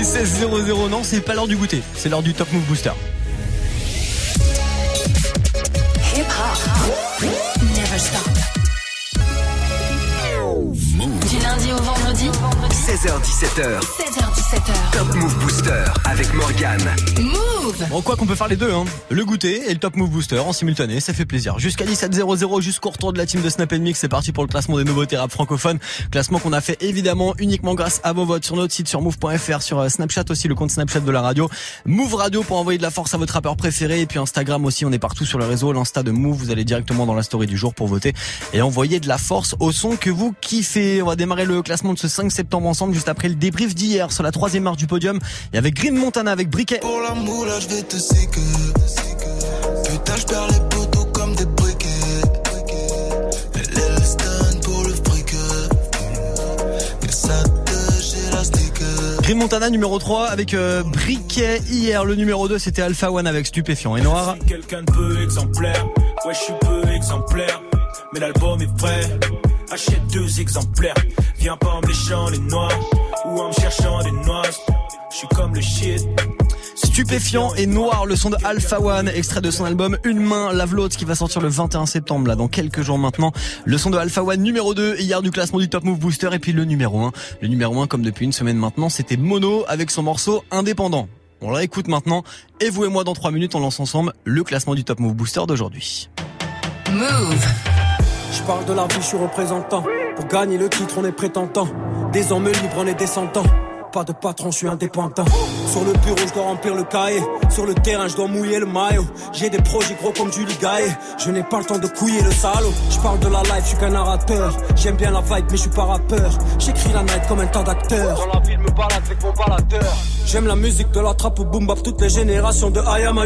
est 16 00 Non, c'est pas l'heure du goûter. C'est l'heure du Top Move Booster. Hip hop. Never stop. Du lundi au vendredi. 16h17h. 16h17h. Top Move Booster avec Morgane. Move. Bon, quoi qu'on peut faire les deux, hein. Le goûter et le Top Move Booster en simultané, ça fait plaisir. Jusqu'à 17.00, jusqu'au retour de la team de Snap Mix, c'est parti pour le classement des nouveautés rap francophones. Classement qu'on a fait évidemment uniquement grâce à vos votes sur notre site, sur move.fr, sur euh, Snapchat aussi, le compte Snapchat de la radio. Move Radio pour envoyer de la force à votre rappeur préféré. Et puis Instagram aussi, on est partout sur le réseau. L'Insta de Move, vous allez directement dans la story du jour pour voter et envoyer de la force au son que vous kiffez. On va démarrer le classement de ce 5 septembre ensemble, juste après le débrief d'hier sur la troisième marche du podium. Et avec Green Montana, avec Briquet. Pour moula, je vais te séquer. Putain, je perds les poteaux comme des briquets. Elle stand pour le fric. Et ça. Green Montana numéro 3 avec euh, Briquet hier. Le numéro 2 c'était Alpha One avec Stupéfiant et Noir. Quelqu'un de peu exemplaire, ouais je suis peu exemplaire, mais l'album est prêt. Achète deux exemplaires, viens pas en me léchant les noirs ou en me cherchant des noix. Je suis comme le shit. Stupéfiant et Noir, le son de Alpha One, extrait de son album Une main lave l'autre qui va sortir le 21 septembre là dans quelques jours maintenant. Le son de Alpha One numéro 2 hier du classement du Top Move Booster et puis le numéro 1. Le numéro 1 comme depuis une semaine maintenant, c'était Mono avec son morceau Indépendant. On la écoute maintenant et vous et moi dans 3 minutes on lance ensemble le classement du Top Move Booster d'aujourd'hui. Move. Je parle de la vie, je suis représentant. Pour gagner le titre, on est prétentant. Des hommes libres, on est descendants. Pas de patron, je suis indépendant. Sur le bureau, je dois remplir le cahier. Sur le terrain, je dois mouiller le maillot. J'ai des projets gros comme du Ligaé. Je n'ai pas le temps de couiller le salaud. Je parle de la life, je suis qu'un narrateur. J'aime bien la vibe, mais je suis pas rappeur. J'écris la night comme un tas d'acteurs. Dans la ville, me balade avec mon baladeur. J'aime la musique de la trappe au boom bap, toutes les générations de I am a.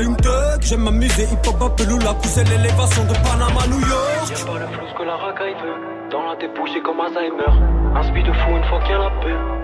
J'aime m'amuser, hip hop, la pousser l'élévation de Panama, New York. Y'a pas le flou que la racaille veut. Dans la débouche, comme Alzheimer. Un speed de fou une fois qu'il y a la paix.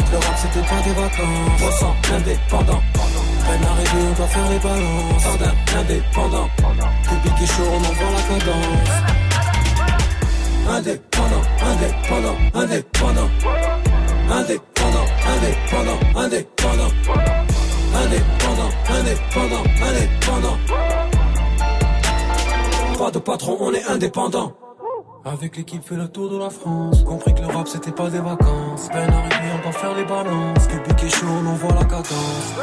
Compris que c'était pas des vacances. On sent indépendant. Peine arrivée, on doit faire les balances. Jardin indépendant. Public et chaud, on envoie la cadence. Indépendant, indépendant, indépendant. Indépendant, indépendant, indépendant. Indépendant, indépendant, indépendant. Pas de patron, on est indépendant. Avec l'équipe fait le tour de la France. Compris que le rap c'était pas des vacances. Peine arrivée on doit faire les balances. Public est chaud on envoie la cadence.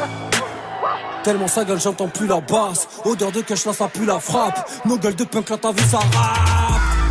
Tellement sa gueule j'entends plus la basse. Odeur de cash là ça pue la frappe. Nos gueules de punk là t'as vu ça rap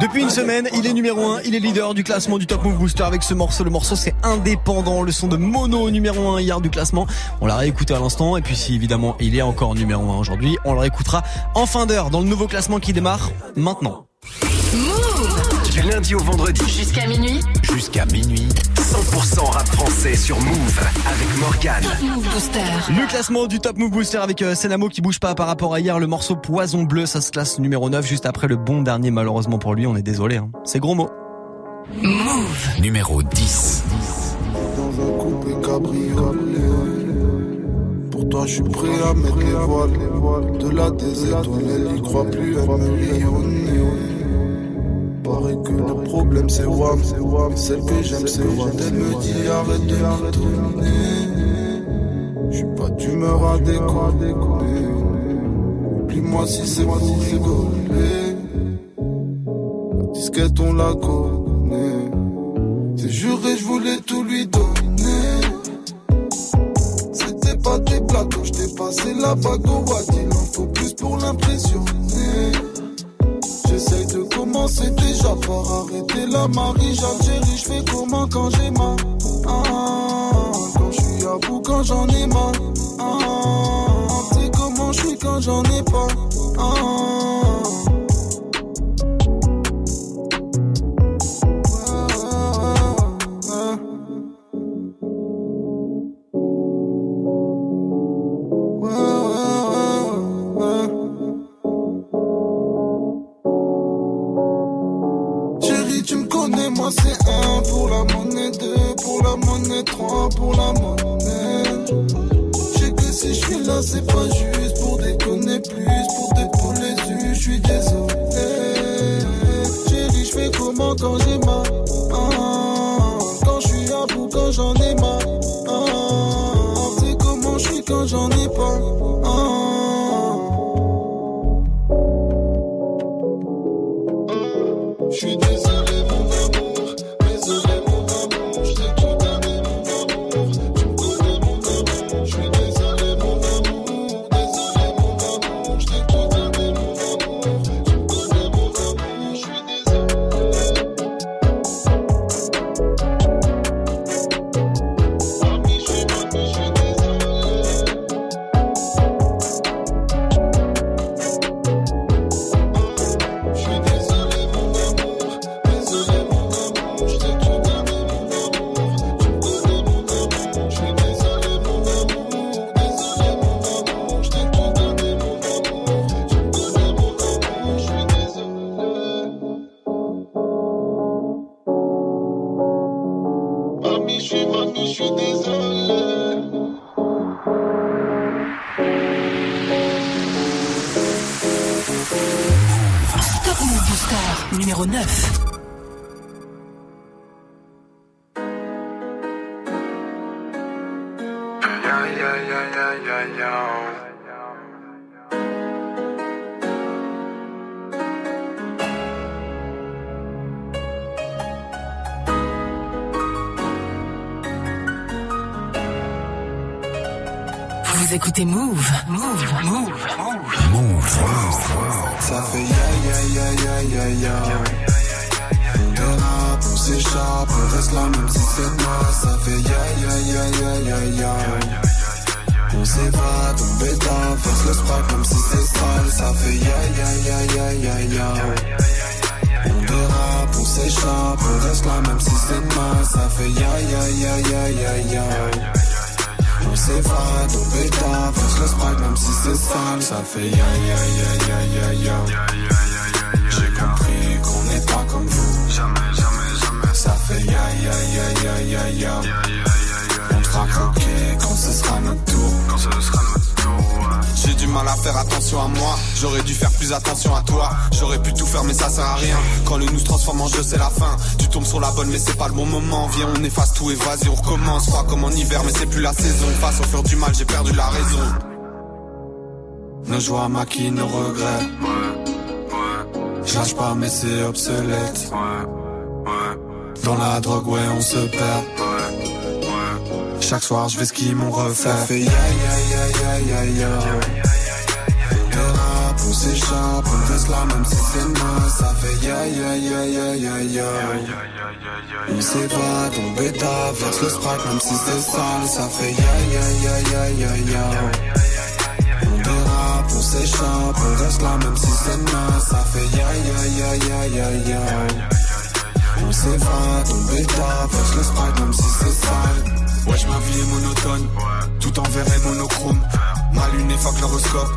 Depuis une semaine, il est numéro 1, il est leader du classement du Top Move Booster avec ce morceau. Le morceau c'est indépendant, le son de Mono numéro 1 hier du classement. On l'a réécouté à l'instant et puis si évidemment il est encore numéro 1 aujourd'hui, on le réécoutera en fin d'heure dans le nouveau classement qui démarre maintenant. Du lundi au vendredi Jusqu'à minuit. jusqu'à minuit, 100% rap français sur Move avec Morgane. Move Booster. Le classement du Top Move Booster avec euh, Senamo qui bouge pas par rapport à hier. Le morceau Poison Bleu, ça se classe numéro 9 juste après le bon dernier malheureusement pour lui. On est désolé. Hein. C'est gros mot. Move. Numéro 10. Dans un coupé cabriolet. Pour toi, je suis prêt à mettre les voiles. De la des étoiles, elle y croit plus, elle me rayonner. Paraît que le problème c'est Wam, celle que j'aime c'est Wam. Elle me dit arrête de m'étonner. Je suis pas d'humeur à déconner. Oublie-moi si c'est pour rigoler. La disquette on la connaît. C'est juré, je voulais tout lui donner. C'était pas des plateaux, je t'ai passé la bague au watt. Il en faut plus pour l'impressionner. La Marie J'Algérie, je fais comment quand j'ai mal? Ah, Quand je suis à bout, quand j'en ai mal. Ah, C'est comment je suis quand j'en ai pas. Ah, suis désolé. Top Move Booster numéro 9. Vous écoutez Move. Move. Move. Ça fait ya ya ya ya ya ya. De rap, on s'échappe, on reste là même si c'est noir. Ça fait ya ya ya ya ya ya. On s'évade, on bêta, force le sprite même si c'est sale. Ça fait ya ya ya ya ya ya. On dérape, on s'échappe, on reste là même si c'est mal. Ça fait ya ya ya ya ya ya. S'évade, on bêta, force le sprite même si c'est sale. Ça fait ya ya ya ya ya ya. J'ai compris qu'on n'est pas comme vous. Jamais, jamais, jamais. Ça fait ya ya ya ya ya ya. On sera croqué quand ce sera notre tour. Quand ce sera mal à faire attention à moi, j'aurais dû faire plus attention à toi. J'aurais pu tout faire mais ça sert à rien. Quand le nous se transforme en jeu c'est la fin. Tu tombes sur la bonne mais c'est pas le bon moment. Viens on efface tout et vas-y on recommence. Pas comme en hiver mais c'est plus la saison. Face au fur du mal j'ai perdu la raison. Nos joies maquillent nos regrets. Je pas mais c'est obsolète. Dans la drogue ouais on se perd. Chaque soir je vais skier mon refait. Ça fait ya ya ya ya ya s'échappe, on reste là même si c'est mal. Ça fait ya ya ya ya ya ya. On s'évade, on bêta, verse le sprite même si c'est sale. Ça fait ya ya ya ya ya ya. On dérape, on s'échappe, on reste là même si c'est mal. Ça fait ya ya ya ya ya ya. On s'évade, on bêta, verse le sprite même si c'est sale. Wesh ma vie est monotone, tout en vert et monochrome. Ma lune fuck l'horoscope,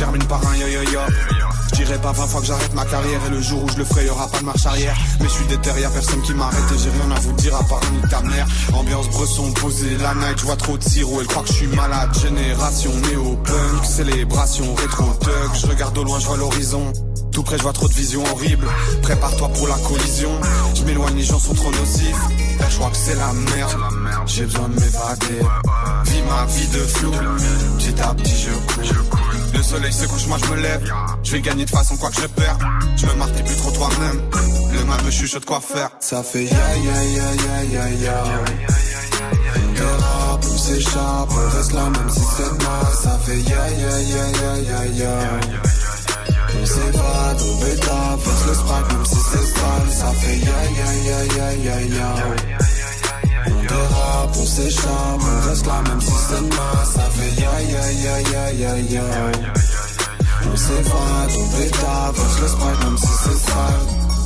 termine par un. J'dirais dirai pas 20 fois que j'arrête ma carrière et le jour où je le ferai, y aura pas de marche arrière. Mais je suis déter, personne qui m'arrête et j'ai rien à vous dire à part ni ta mère. Ambiance bresson, posée la night, je vois trop de sirop, elle croit que je suis malade. Génération néo-punk, célébration rétro-tug. Je regarde au loin, je vois l'horizon. Tout près, je vois trop de visions horribles. Prépare-toi pour la collision. Je m'éloigne, les gens sont trop nocifs. je crois que c'est la merde. J'ai besoin de m'évader. Vis ma vie de flou. Petit à petit, je cours. Le soleil se couche, moi je me lève. Je vais gagner de façon quoi que je perds. Je me marque plus trop toi-même. Le mal me chuchote quoi faire. Ça fait ya ya ya ya ya ya. Le rap, s'échappe, on reste là même si c'est mal. Ça fait ya ya ya ya ya ya. On s'évade au bêta, verse le sprite même si c'est sale. Ça fait ya ya ya ya ya ya. On dérape, on s'échappe, on reste là même si c'est mal. Ça fait ya ya ya ya ya ya. On s'évade au bêta, verse le sprite même si c'est sale.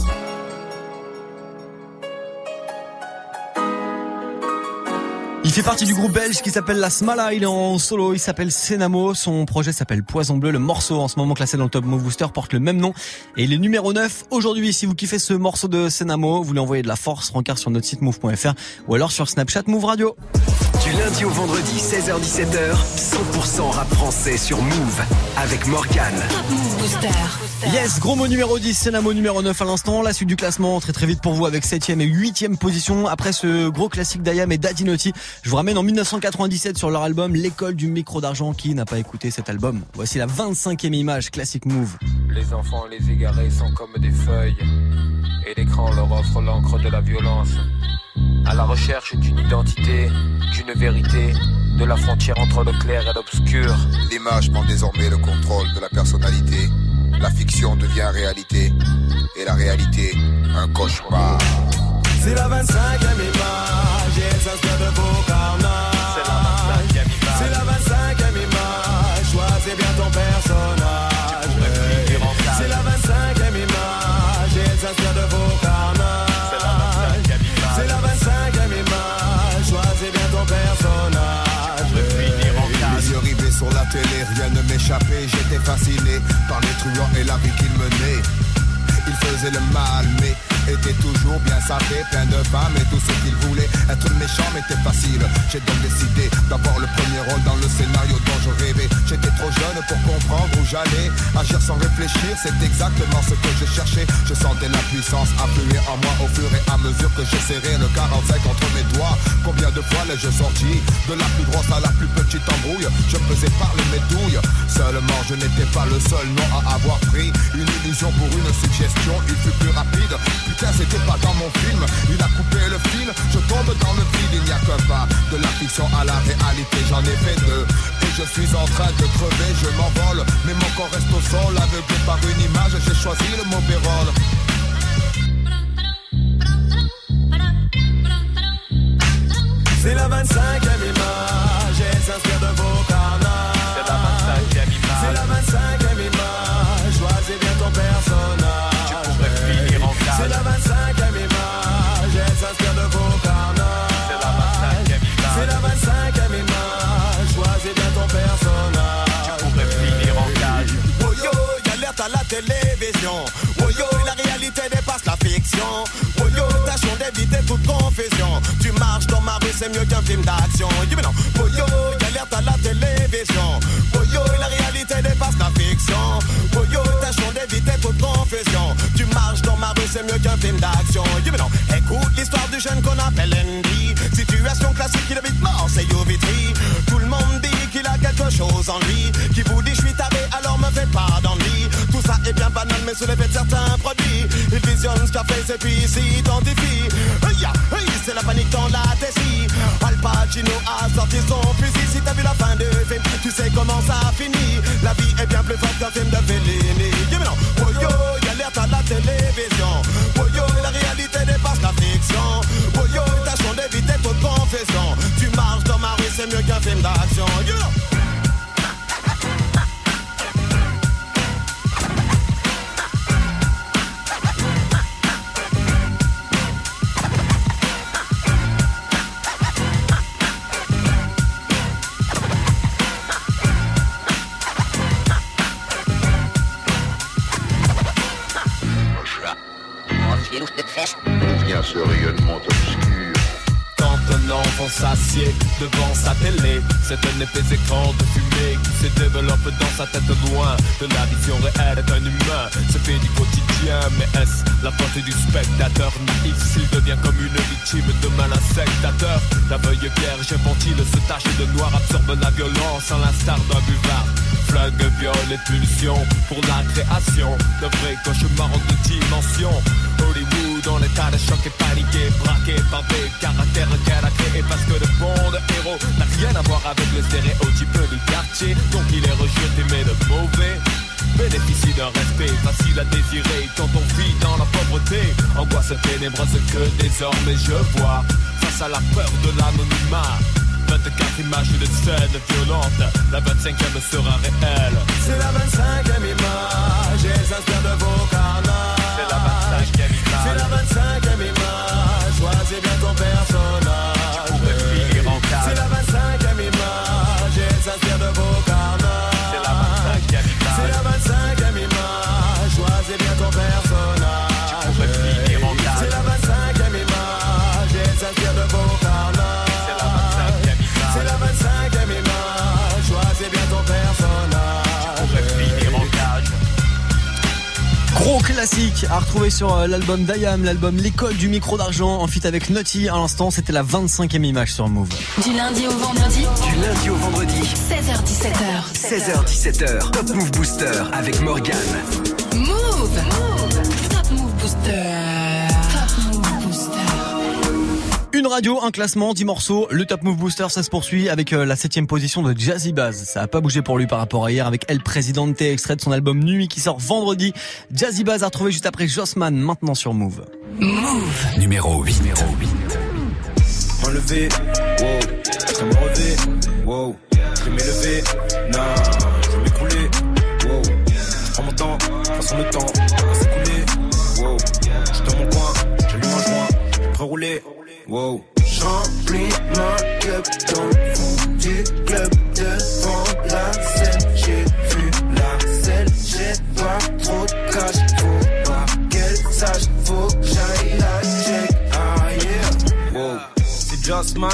Fait partie du groupe belge qui s'appelle La Smala. Il est en solo. Il s'appelle Senamo. Son projet s'appelle Poison Bleu. Le morceau en ce moment classé dans le Top Move Booster porte le même nom. Et il est numéro 9 aujourd'hui. Si vous kiffez ce morceau de Senamo, vous lui envoyez de la force, rencard sur notre site move.fr ou alors sur Snapchat Move Radio. Du lundi au vendredi, 16h17h, 100% rap français sur Move avec Morgan. Top Move Booster. Yes, gros mot numéro 10, Senamo numéro 9 à l'instant. La suite du classement très très vite pour vous avec 7ème et 8ème position. Après ce gros classique d'Ayam et Dadinotti, je vous ramène en 1997 sur leur album L'école du micro d'argent. Qui n'a pas écouté cet album? Voici la 25ème image, classique move. Les enfants les égarés sont comme des feuilles. Et l'écran leur offre l'encre de la violence. À la recherche d'une identité, d'une vérité, de la frontière entre le clair et l'obscur. L'image prend désormais le contrôle de la personnalité. La fiction devient réalité. Et la réalité, un cauchemar. C'est la 25e image, et elle s'inspire de vos rien ne m'échappait. J'étais fasciné par les truands et la vie qu'ils menaient. Ils faisaient le mal, mais étaient toujours bien sapés, plein de femmes et tout ce qu'ils voulaient. Être méchant m'était facile. J'ai donc décidé d'avoir le premier rôle dans le scénario dont je rêvais. J'étais trop jeune pour comprendre où j'allais. Agir sans réfléchir, c'est exactement ce que je cherchais. Je sentais la puissance affluer en moi au fur et à mesure que je serrais le 45 entre mes doigts. Combien de fois l'ai-je sorti De la plus grosse à la plus petite embrouille? Je faisais parler mes douilles. Seulement, je n'étais pas le seul nom à avoir pris une illusion pour une suggestion. Il fut plus rapide. Putain, c'était pas dans mon film. Il a coupé le fil. Je tombe dans le vide. Il n'y a que pas de la fiction à la réalité. J'en ai fait deux. Et je suis en train de crever. Je m'envole. Mais mon corps reste au sol. Aveuglé par une image. J'ai choisi le mauvais rôle. C'est la 25e image, elle s'inspire de vos carnages. C'est la 25e image. C'est la 25e image, confusion. Tu marches dans ma rue, c'est mieux qu'un film d'action. Dis mais non. Oh yo, y'a l'alerte à la télévision. Oh yo, la réalité dépasse la fiction. Oh yo, tâchons d'éviter toute confusion. Tu marches dans ma rue, c'est mieux qu'un film d'action. Dis mais non. Écoute l'histoire du jeune qu'on appelle Andy. Situation classique, il habite Marseille au Vitry. Tout le monde dit qu'il a quelque chose en lui. Qui vous dit je suis taré, alors me faites pas d'ennui. Est bien banal, mais sous l'effet de certains produits. Il visionne ce qu'a fait, et puis il s'identifie. Hey, ya, hey, c'est la panique dans la tessie. Al Pacino a sorti son fusil. Si t'as vu la fin du film, tu sais comment ça finit. La vie est bien plus forte qu'un film de Fellini. Yeah, mais non. Oh yo, y'a l'alerte à la télévision. Oh yo, la réalité dépasse la fiction. Oh yo, tâchons d'éviter toute confession. Tu marches dans ma rue, c'est mieux qu'un film d'action. Vient ce rayonnement obscur quand un enfant s'assied devant sa télé, c'est un épais écran de fumée qui se développe dans sa tête loin de la vision réelle d'un humain. C'est fait du quotidien, mais est-ce la faute du spectateur? Naïf s'il devient comme une victime de mal insectateur La veuille vierge infantile se tache de noir, absorbe la violence en l'instar d'un buvard. Flingue, viol et pulsion pour la création d'un vrai cauchemar en deux dimensions. Hollywood dans l'état de choc et paniqué, braqué par des caractères qu'elle a créés parce que le bon de héros n'a rien à voir avec le stéréotype du quartier, donc il est rejeté mais le mauvais bénéficie d'un respect facile à désirer quand on vit dans la pauvreté. Angoisse ténébreuse que désormais je vois face à la peur de l'anonymat. 24 images de scène violente, la 25e sera réelle. C'est la 25e image, et s'inspire de vos carnages. C'est la 25e image. C'est la 25e image, choisis bien ton personnage. Classique à retrouver sur euh, l'album d'Ayam, l'album L'école du micro d'argent en feat avec Naughty. À l'instant, c'était la 25e image sur Move. Du lundi au vendredi, Du lundi au vendredi, 16h17h. 16h17h, Top Move Booster avec Morgan. Move Une radio, un classement, 10 morceaux. Le Top Move Booster, ça se poursuit avec euh, la septième position de Jazzy Baz. Ça a pas bougé pour lui par rapport à hier avec El Presidente, extrait de son album Nuit qui sort vendredi. Jazzy Baz a retrouvé juste après Jossman, maintenant sur Move. Move. Numéro 8. Numéro 8. Enlevé, wow, je me relever, wow, je vais m'élever, non, je vais m'écrouler, wow, je prends mon temps, façon le temps. Va s'écouler, wow, je suis dans mon coin, j'allume un joint, je rouler, wow. J'remplis ma le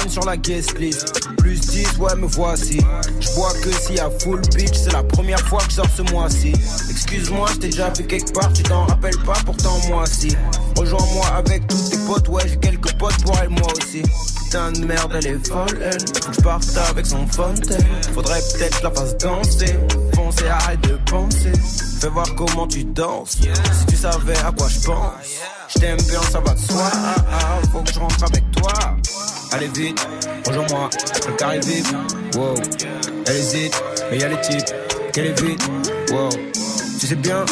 Sur la guest list. Plus 10, ouais, me voici. Je vois que y a full bitch, c'est la première fois que je sors ce mois-ci. Excuse-moi, je t'ai déjà vu quelque part, tu t'en rappelles pas, pourtant moi si. Rejoins-moi avec tous tes potes, ouais, j'ai quelques potes pour elle, moi aussi. Putain de merde, elle est folle, elle. Faut que je parte avec son fontaine. Faudrait peut-être que la fasse danser. Foncez, arrête de penser. Fais voir comment tu danses. Si tu savais à quoi je pense. Je t'aime bien, ça va de soi. Ah, ah, faut que je rentre avec toi. Allez vite, rejoins-moi, le carré vite. Wow, elle hésite, mais y'a les types, qu'elle est vite. Wow, tu sais bien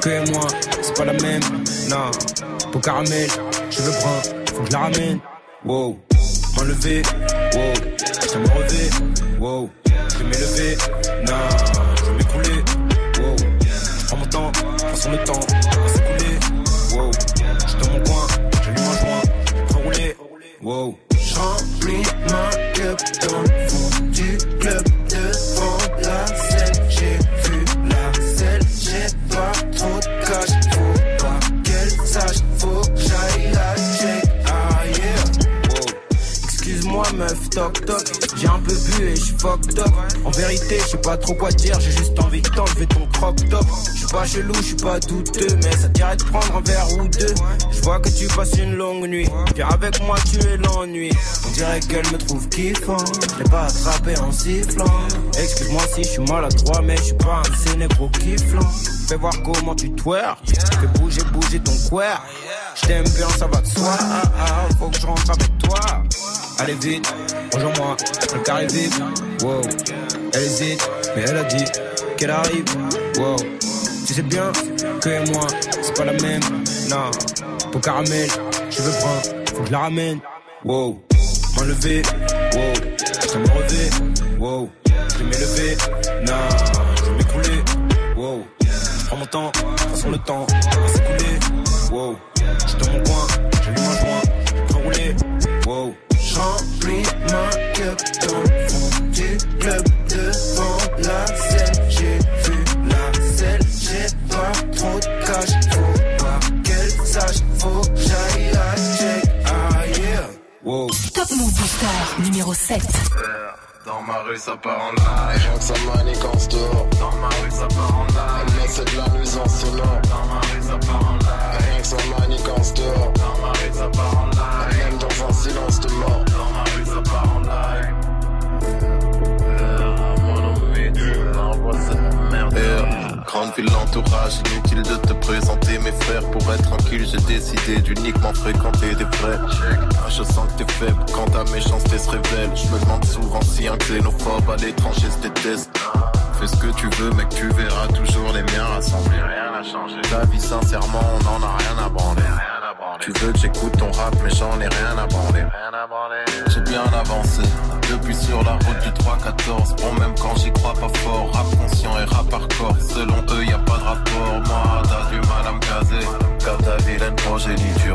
que moi, c'est pas la même. Non, pour caramel, je veux prendre, faut que je la ramène. Wow, m'enlever, wow, je me relever. Wow, je vais m'élever. Non, je vais m'écrouler. Wow, je prends mon temps, façon le temps va s'écouler. Wow, je dans mon coin, j'allume un joint, je prends rouler. Wow. compliment meuf, toc toc. J'ai un peu bu et j'suis fucked up. En vérité, je sais pas trop quoi dire, j'ai juste envie de t'enlever ton crop top. Je suis pas chelou, je suis pas douteux, mais ça dirait de prendre un verre ou deux. Je vois que tu passes une longue nuit. Viens avec moi, tu es l'ennui. On dirait qu'elle me trouve kiffant. Je pas attrapé en sifflant. Excuse-moi si je suis maladroit, mais je suis pas un sénégro kifflant. Fais voir comment tu twerk. Fais bouger, bouger ton queer. Je t'aime bien, ça va de soi. Ah, ah, faut que je rentre avec toi. Allez vite, rejoins-moi, le carré vite. Wow, elle hésite, mais elle a dit qu'elle arrive. Wow, tu sais bien que moi, c'est pas la même. Non, pour caramel, je veux prendre, faut que je la ramène. Wow, m'enlever. Wow, je me relever. Wow, je m'élever. Non, je m'écouler. Wow, prends mon temps, façon le temps va s'écouler. Wow, je dans mon coin, j'allume un joint, je prends rouler. Wow. Remplis ma cup dans le fond du club devant la scène. J'ai vu la selle, j'ai pas trop de cash. Faut pas qu'elle sache, faut que j'aille la check. Ah yeah, wow. Top Move Booster numéro 7. Dans ma rue, ça part en live. Rien que ça manique en store. Dans ma rue, ça part en live. Elle met de la nuisance sonore. Dans ma rue, ça part en live. Manigance dehors. Dans ma rue ça part en live. Même dans un silence de mort. Dans ma rue ça part en live. Grande ville, l'entourage, inutile de te présenter mes frères. Pour être tranquille, j'ai décidé d'uniquement fréquenter des vrais. Ah, je sens que t'es faible quand ta méchanceté se révèle. Je me demande souvent si un xénophobe à l'étranger se déteste. Fais ce que tu veux, mec, tu verras toujours sincèrement, on en a rien à branler. Tu veux que j'écoute ton rap, mais j'en ai rien à branler. J'ai bien avancé, depuis sur la route du 3-14. Bon, même quand j'y crois pas fort, rap conscient et rap hardcore. Selon eux, y a pas de rapport. Moi, t'as du mal à me caser. Car ta vilaine progéniture.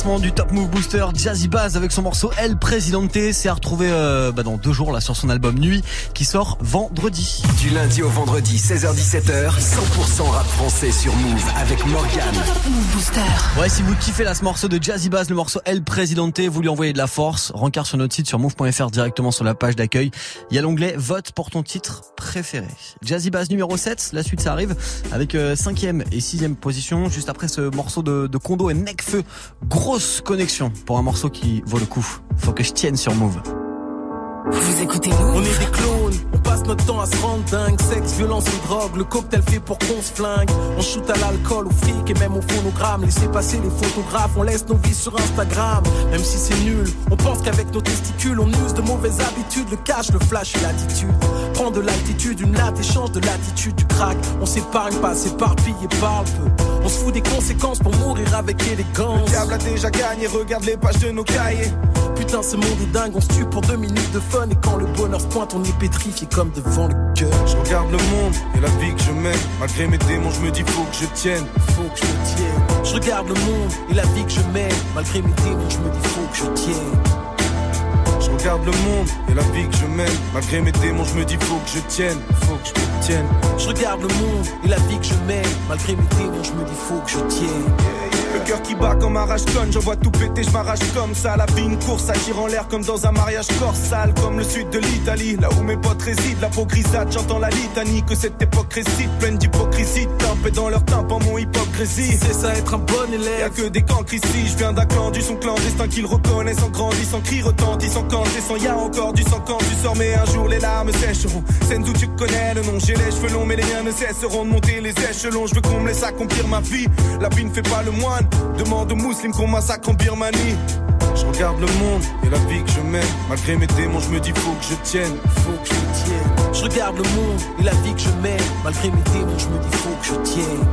du Top Move Booster Jazzy Bass avec son morceau El Presidente c'est à retrouver euh, bah, dans deux jours sur son album Nuit qui sort vendredi. Du lundi au vendredi, 16h-17h, 100% rap français sur Move avec Morgan. Booster. Ouais si vous kiffez là ce morceau de Jazzy Bass, le morceau El Presidente, vous lui envoyez de la force, rencard sur notre site sur move.fr directement sur la page d'accueil. Il y a l'onglet vote pour ton titre préféré. Jazzy Bass numéro 7, la suite ça arrive avec 5ème et 6ème position juste après ce morceau de, de Kondo et Necfeu. Grosse connexion pour un morceau qui vaut le coup. Faut que je tienne sur Move. Vous écoutez Move On est des clones, on passe notre temps à se rendre dingue. Sexe, violence et drogue, le cocktail fait pour qu'on se flingue. On shoot à l'alcool, au fric et même au phonogramme. Laissez passer les photographes, on laisse nos vies sur Instagram. Même si c'est nul, on pense qu'avec nos testicules, on use de mauvaises habitudes. Le cash, le flash et l'attitude. Prends de l'altitude, une latte, échange de l'attitude, du crack. On s'épargne pas, s'éparpille et parle peu. On se fout des conséquences pour mourir avec élégance. Le diable a déjà gagné, regarde les pages de nos cahiers. Putain, ce monde est dingue, on se tue pour deux minutes de fun. Et quand le bonheur se pointe, on est pétrifié comme devant le cœur. Je regarde le monde et la vie que je mène. Malgré mes démons, je me dis faut que je tienne. Faut que je tienne. Je regarde le monde et la vie que je mène. Malgré mes démons, je me dis faut que je tienne. Je regarde le monde et la vie que je mène. Malgré mes démons, je me dis faut que je tienne. Faut que je me tienne. Je regarde le monde et la vie que je mène. Malgré mes démons, je me dis faut que je tienne. Le cœur qui bat comme un rage j'en vois tout péter, je m'arrache comme ça. La vie, une course, ça tire en l'air comme dans un mariage corps sale, comme le sud de l'Italie, là où mes potes résident. La peau grisâtre, j'entends la litanie que cette époque pleine d'hypocrisie, tempée dans leur tympan, mon hypocrisie. C'est ça être un bon élève. Y'a que des cancres ici, je viens d'un clan du son clandestin qu'ils reconnaissent en grandissant, cris retentissant quand descend. Y'a encore du sang quand tu sors, mais un jour les larmes sècheront. Scènes où tu connais le nom, j'ai les cheveux longs, mais les liens ne cesseront de monter les échelons. Je veux qu'on me laisse accomplir ma vie. La vie ne fait pas le Demande aux musulmans qu'on massacre en Birmanie. Je regarde le monde et la vie que je mène. Malgré mes démons, je me dis faut que je tienne, faut que je tienne. Je regarde le monde et la vie que je mène. Malgré mes démons, je me dis faut que je tienne.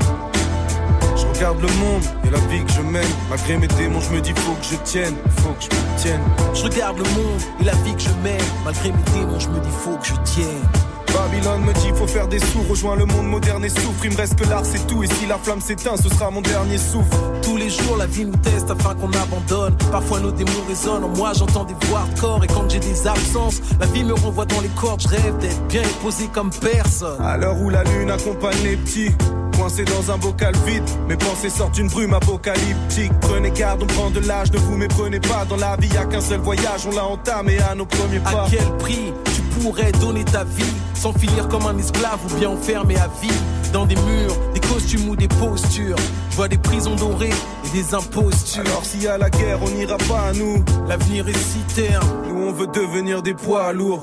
Je regarde le monde et la vie que je mène. Malgré mes démons, je me dis faut que je tienne, faut que je me tienne. Je regarde le monde et la vie que je mène. Malgré mes démons, je me dis faut que je tienne. Babylone me dit faut faire des sous, rejoins le monde moderne et souffre. Il me reste que l'art, c'est tout. Et si la flamme s'éteint, ce sera mon dernier souffle. Tous les jours, la vie nous teste afin qu'on abandonne. Parfois, nos démons résonnent. En moi, j'entends des voix de corps. Et quand j'ai des absences, la vie me renvoie dans les cordes. Je rêve d'être bien et posé comme personne. À l'heure où la lune accompagne les petits. Coincé dans un bocal vide, mes pensées sortent d'une brume apocalyptique. Prenez garde, on prend de l'âge, ne vous méprenez pas. Dans la vie, y a qu'un seul voyage, on l'a entamé à nos premiers pas. À quel prix tu pourrais donner ta vie sans finir comme un esclave ou bien enfermé à vie dans des murs, des costumes ou des postures. Je vois des prisons dorées et des impostures. Alors s'il y a la guerre, on n'ira pas à nous. L'avenir est si terne. Nous on veut devenir des poids lourds.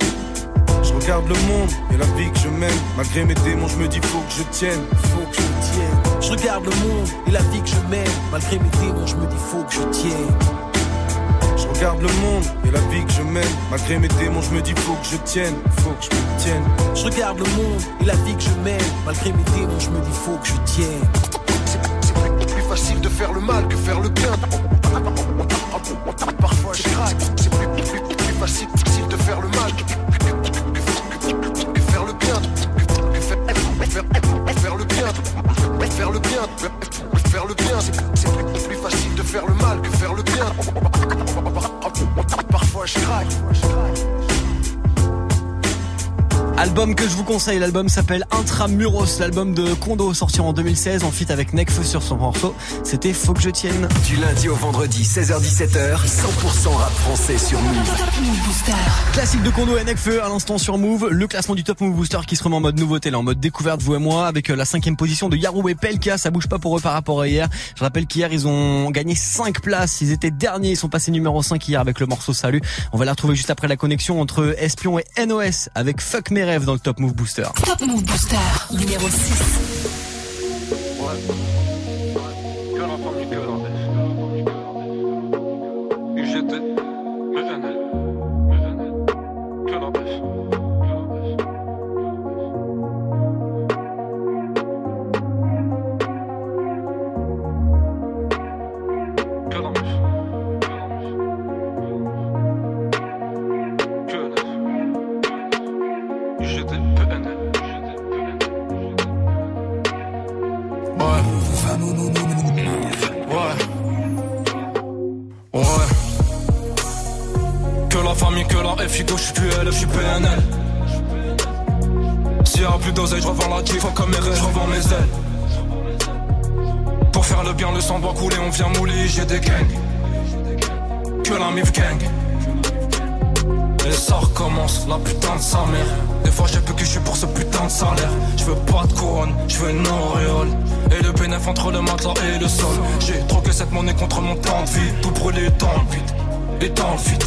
Je regarde le monde et la vie que je mène. Malgré mes démons, je me dis faut que je tienne, faut que je tienne. Je regarde le monde et la vie que je mène. Malgré mes démons, je me dis faut que je tienne. Regarde le monde et la vie que je mène. Malgré mes démons, je me dis faut que je tienne, faut que je me tienne. Je regarde le monde et la vie que je mène. Malgré mes démons, je me dis faut que je tienne. C'est plus facile de faire le mal que faire le bien. Parfois je craque. C'est plus, plus, plus facile, de faire le mal que, que faire le bien. Faire, faire le bien. Faire le bien. Faire le bien. C'est plus, plus facile de faire le mal Parfois je craque. Album que je vous conseille, l'album s'appelle Intramuros, l'album de Kondo sorti en 2016 en feat avec Nekfeu sur son morceau. C'était Faut que je tienne. Du lundi au vendredi, 16h17h, 100% rap français sur Move. Classique de Kondo et Nekfeu à l'instant sur Move, le classement du Top Move Booster qui se remet en mode nouveauté, là, en mode découverte vous et moi, avec euh, la cinquième position de Yarou et Pelka, ça bouge pas pour eux par rapport à hier. Je rappelle qu'hier ils ont gagné 5 places, ils étaient derniers, ils sont passés numéro 5 hier avec le morceau Salut. On va la retrouver juste après la connexion entre Espion et NOS avec Fuck mes dans le Top Move Booster. Top Move Booster, numéro 6. Que je revends mes ailes. Pour faire le bien, le sang doit couler, on vient mouler, j'ai des gangs. Que la mif gang. Et ça recommence, la putain de sa mère. Des fois, j'ai plus que je suis pour ce putain de salaire. Je veux pas de couronne, je veux une auréole. Et le bénéf entre le matelas et le sol. J'ai troqué cette monnaie contre mon temps de vie. Tout brûlé dans le vide, et dans le vide.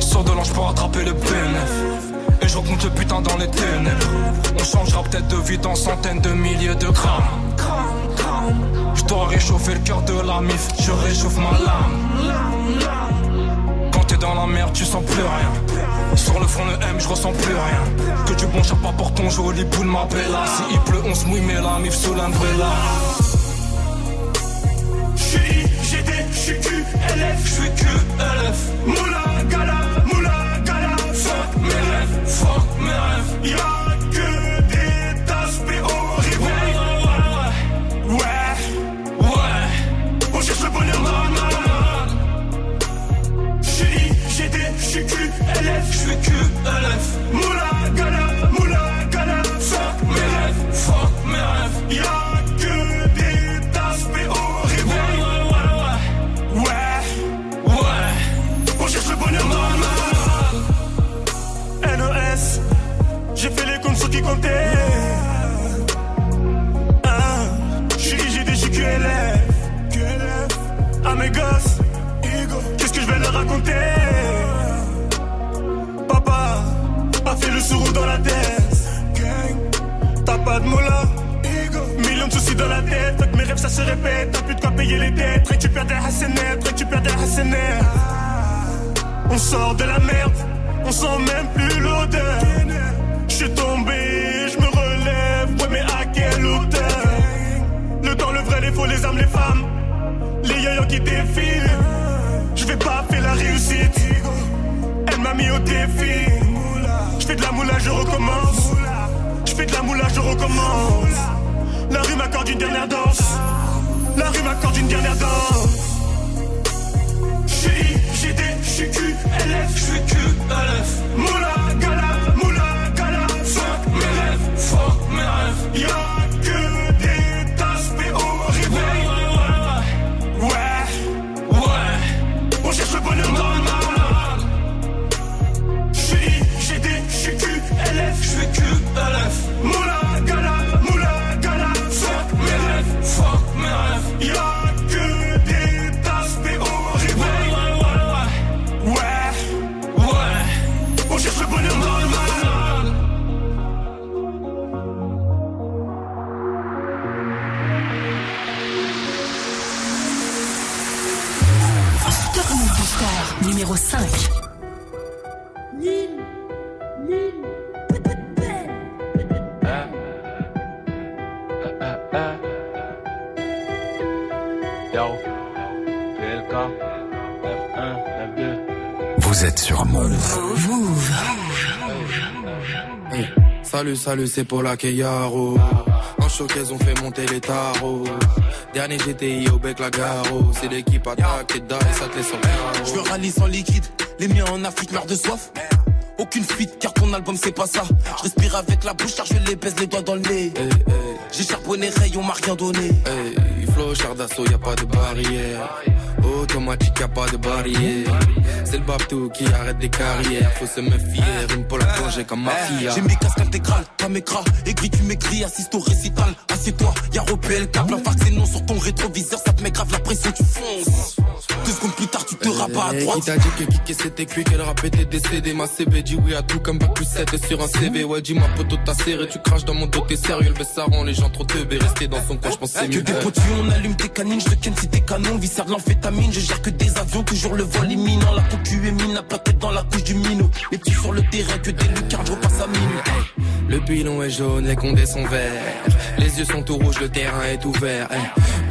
Sors de l'ange pour attraper le bénéf. Et je rencontre le putain dans les ténèbres. On changera peut-être de vie dans centaines de milliers de grammes. Je dois réchauffer le cœur de la mif, je réchauffe ma lame. Quand t'es dans la merde, tu sens plus rien. Sur le front, le M, je ressens plus rien. Que du bon chapeau pour ton joli boule, ma bella. Si il pleut, on se mouille, mais la mif sous l'umbrella. J'suis IGD, j'suis QLF, j'suis QLF. Moula gala, moula. Fuck mes rêves, fuck mes rêves. Y'a que des tasses PO réveil. Ouais, ouais, ouais. On cherche le bonheur normal. J'suis IGD, j'suis QLF, j'suis QLF. Moula gala, moula gala. Fuck mes rêves, fuck mes rêves. Y'a qui comptait. Ah, IGD, j'suis QLF. QLF. À mes gosses, qu'est-ce que je vais leur raconter? Papa a fait le sourd dans la tête. T'as pas de mots là? Millions de soucis dans la tête, que mes rêves ça se répète. T'as plus de quoi payer les dettes, récupère des Hassanet, récupère des Hassanet. On sort de la merde, on sent même plus l'odeur. Je tombé, vrai, les femmes, les yo qui défilent. Je vais pas faire la réussite, elle m'a mis au défi. Je fais de la moula, je recommence. Je fais de la moula, je recommence. La rue m'accorde une dernière danse. La rue m'accorde une dernière danse. J'suis GD, j'suis Q, LF, j'suis Q, LF. Moula, gala, moula, gala. Fuck mes rêves, fuck mes rêves. Y'a Salut, salut, c'est Paula Keyaro. En showcase, on fait monter les tarots. Dernier GTI au bec la garo. C'est l'équipe attaque et dalle, ça te laisse en. Je veux rallye sans liquide, les miens en Afrique meurent de soif. Aucune fuite car ton album c'est pas ça. Je respire avec la bouche car je les baisse les doigts dans le nez. J'ai charbonné rayon, m'a rien donné. Hey, flow, char d'assaut, y a pas de barrière. Automatique, y a pas de barrière. C'est le babtou qui arrête des carrières. Faut se méfier, pour la plonger comme mafia. J'ai mis casque intégral, pas m'écras. Aigri, tu m'écris, assiste au récital. Assieds-toi, y'a repé le câble. C'est non sur ton rétroviseur, ça te met grave la pression, tu fonces. Deux secondes plus tard, tu te rabats à droite. Qui t'a dit que kicker c'était cuit, qu'elle rap était décédé Ma CB dit oui à tout comme bac plus 7 sur un CV Ouais dis-moi poteau t'as serré, tu craches dans mon dos t'es sérieux. Le ça rend les gens trop teubés, rester dans son coin je pense c'est Que des potus, on allume tes canines, je te ken si t'es canon, viscère de l'amphétamine, je gère que des avions, toujours le vol imminent, la concu est mine, la plaquette dans la couche du minot, les petits sur le terrain, que des lucarnes, je repasse à minuit. Le pilon est jaune, les condés sont verts. Les yeux sont tout rouges, le terrain est ouvert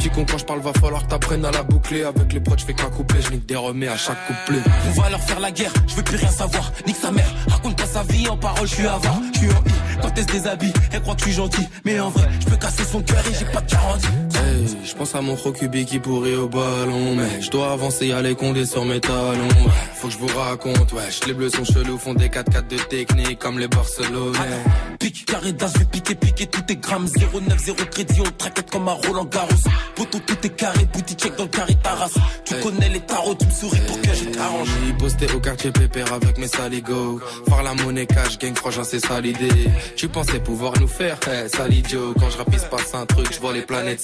Tu comprends quand je parle, va falloir que t'apprennes à la boucler Avec les proches, je fais qu'un couplet, je nique des remets à chaque couplet On va leur faire la guerre, je veux plus rien savoir. Nique sa mère, raconte pas sa vie en parole, je suis avare, je suis en I. Quand elle se déshabille, elle croit que je suis gentil. Mais en vrai, je peux casser son cœur et j'ai pas de garantie. Hey, je pense à mon Rokubi qui pourrit au ballon Mais je dois avancer, y aller condé sur mes talons Ouais, Faut que je vous raconte, wesh Les bleus sont chelous, font des 4-4 de technique Comme les Barcelonais Pique, carré d'as, je vais piquer, piquer tous tes grammes. 0,9, 0 crédit, on traquette comme un Roland Garros. Poto, tout est carré, boutique check dans le carré Taras. Tu connais les tarots, tu me souris pour que je t'arrange. J'ai posté au quartier pépère avec mes saligots Faire la monnaie cash, gang, franchement c'est ça l'idée Tu pensais pouvoir nous faire, hey, sale idiot Quand je rapide passe un truc, je vois les planètes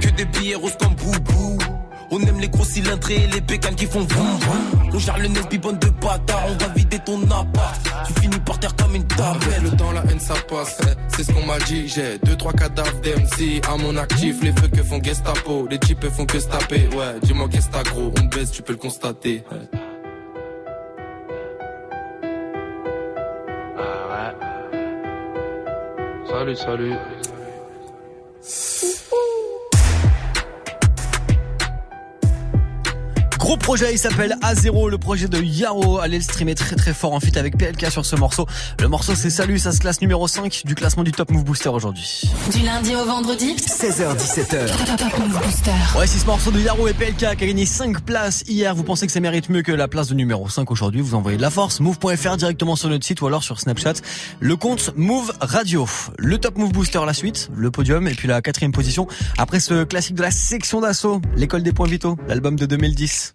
Que des billets roses comme boubou. On aime les gros cylindrés et les pécanes qui font vroom vroom. On gère le nez bibonne de bâtard, on va vider ton appart. Tu finis par terre comme une table. Avec le temps, la haine ça passe, eh, c'est ce qu'on m'a dit. J'ai deux, trois cadavres d'MC à mon actif. Les feux que font Gestapo, les types font que se taper. Ouais, dis-moi qu'est-ce que t'as gros, on baisse, tu peux le constater. eh. Ah ouais. Salut, salut. Gros projet, il s'appelle A0, le projet de Yaro. Allez le streamer très très fort en fit avec PLK sur ce morceau. Le morceau c'est Salut, ça se classe numéro 5 du classement du Top Move Booster aujourd'hui. Du lundi au vendredi 16h17h. Top Move Booster. Ouais, si ce morceau de Yaro et PLK qui a gagné 5 places hier, vous pensez que ça mérite mieux que la place de numéro 5 aujourd'hui, vous envoyez de la force, move.fr directement sur notre site ou alors sur Snapchat, le compte Move Radio. Le Top Move Booster, la suite, le podium et puis la quatrième position. Après ce classique de la section d'assaut, l'école des points vitaux, l'album de 2010.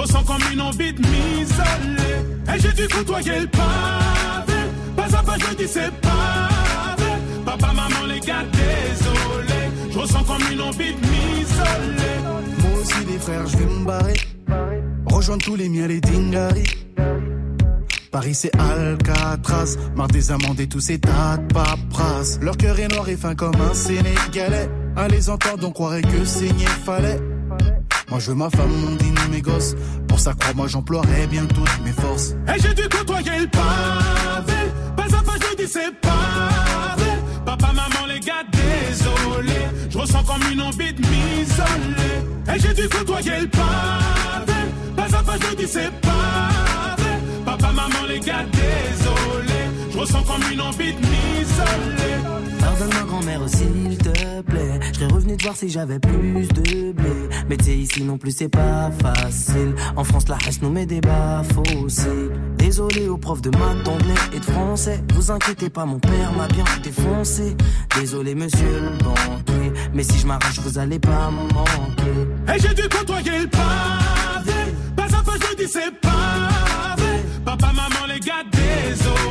Je ressens comme une envie de m'isoler. Et j'ai dû côtoyer le pavé. Pas à pas, je dis c'est pavé. Papa, maman, les gars, désolé. Je ressens comme une envie de m'isoler. Moi aussi, les frères, je vais me barrer. Rejoindre tous les miens, les dingaris. Paris c'est Alcatraz, marre des amendes et tous ces tas de. Leur cœur est noir et fin comme un Sénégalais. À les entendre, on croirait que saigner fallait. Moi je veux ma femme, mon dîner, mes gosses. Pour ça, crois-moi, j'emploierai bien toutes mes forces. Et j'ai dû côtoyer le pavé. Pas à pas, je dis c'est pavé. Papa, maman, les gars, désolé. Je ressens comme une envie de m'isoler. Et j'ai dû côtoyer le pavé. Pas à pas, je dis c'est pavé. Papa, maman, les gars, désolé. Ressens comme une envie de m'isoler. Pardonne-moi grand-mère s'il te plaît Je serais revenu te voir si j'avais plus de blé Mais sais ici non plus c'est pas facile En France la hache nous met des bas Désolé aux profs de maths, d'anglais et de français Vous inquiétez pas mon père m'a bien défoncé Désolé monsieur le banquier Mais si je m'arrache vous allez pas me manquer Et j'ai dû côtoyer le pavé. Pas à pas, je dis c'est pavé. Papa, maman, les gars, désolé.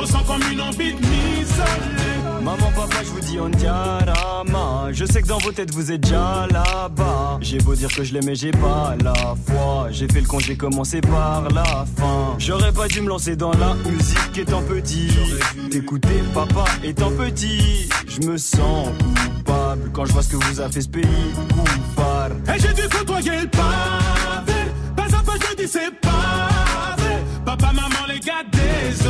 Je ressens comme une envie de m'isoler. Maman, papa, je vous dis on diarama. Je sais que dans vos têtes vous êtes déjà là-bas. J'ai beau dire que je l'aimais, j'ai pas la foi. J'ai fait le con, j'ai commencé par la fin. J'aurais pas dû me lancer dans la musique étant petit. T'écouter papa étant petit. Je me sens coupable quand je vois ce que vous a fait ce pays. Coupable. Et j'ai dû côtoyer le pavé. Pas à pas, je dis c'est pavé. Papa, maman, les gars, désolé.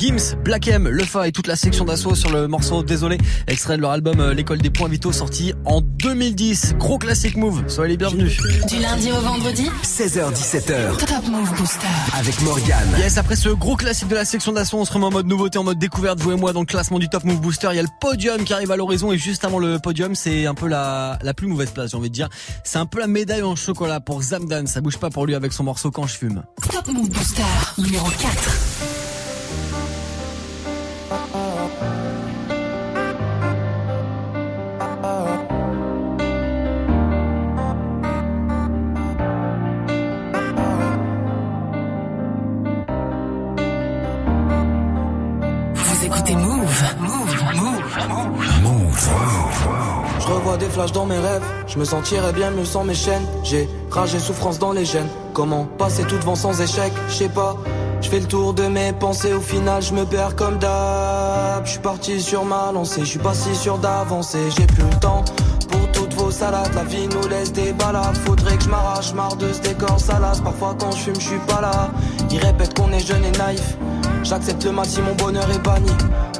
Gims, Black M, Le Fa et toute la section d'assaut sur le morceau Désolé, extrait de leur album euh, L'école des points vitaux sorti en 2010. Gros classique move, soyez les bienvenus. Du lundi au vendredi 16h17h Top Move Booster. avec Morgane. Yes, après ce gros classique de la section d'assaut, on se remet en mode nouveauté, en mode découverte, vous et moi, dans le classement du Top Move Booster. Il y a le podium qui arrive à l'horizon et juste avant le podium, c'est un peu la, la plus mauvaise place, j'ai envie de dire. C'est un peu la médaille en chocolat pour Zamdan. Ça bouge pas pour lui avec son morceau Quand je fume. Top Move Booster numéro 4. Des flashs dans mes rêves, je me sentirais bien mieux sans mes chaînes. J'ai rage et souffrance dans les gènes. Comment passer tout devant sans échec, je sais pas. Je fais le tour de mes pensées, au final je me perds comme d'hab. Je suis parti sur ma lancée, je suis pas si sûr d'avancer. J'ai plus le temps pour toutes vos salades. La vie nous laisse des balades. Faudrait que je m'arrache, marre de ce décor salace. Parfois quand je fume, je suis pas là. Ils répètent qu'on est jeune et naïf. J'accepte le maxi, mon bonheur est banni.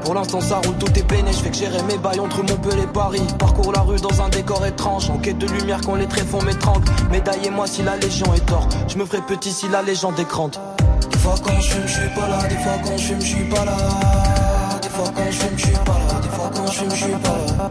Pour l'instant ça roule, tout est peiné, je fais que gérer mes bails entre Montpellier et Paris. Parcours la rue dans un décor étrange, en quête de lumière quand les tréfonds m'étranglent. Médaillez-moi si la légion est tort, je me ferai petit si la légende est. Des fois quand je fume, suis pas là, des fois quand je fume, suis pas là. Des fois quand je fume, suis pas là, des fois quand je fume, je suis pas là.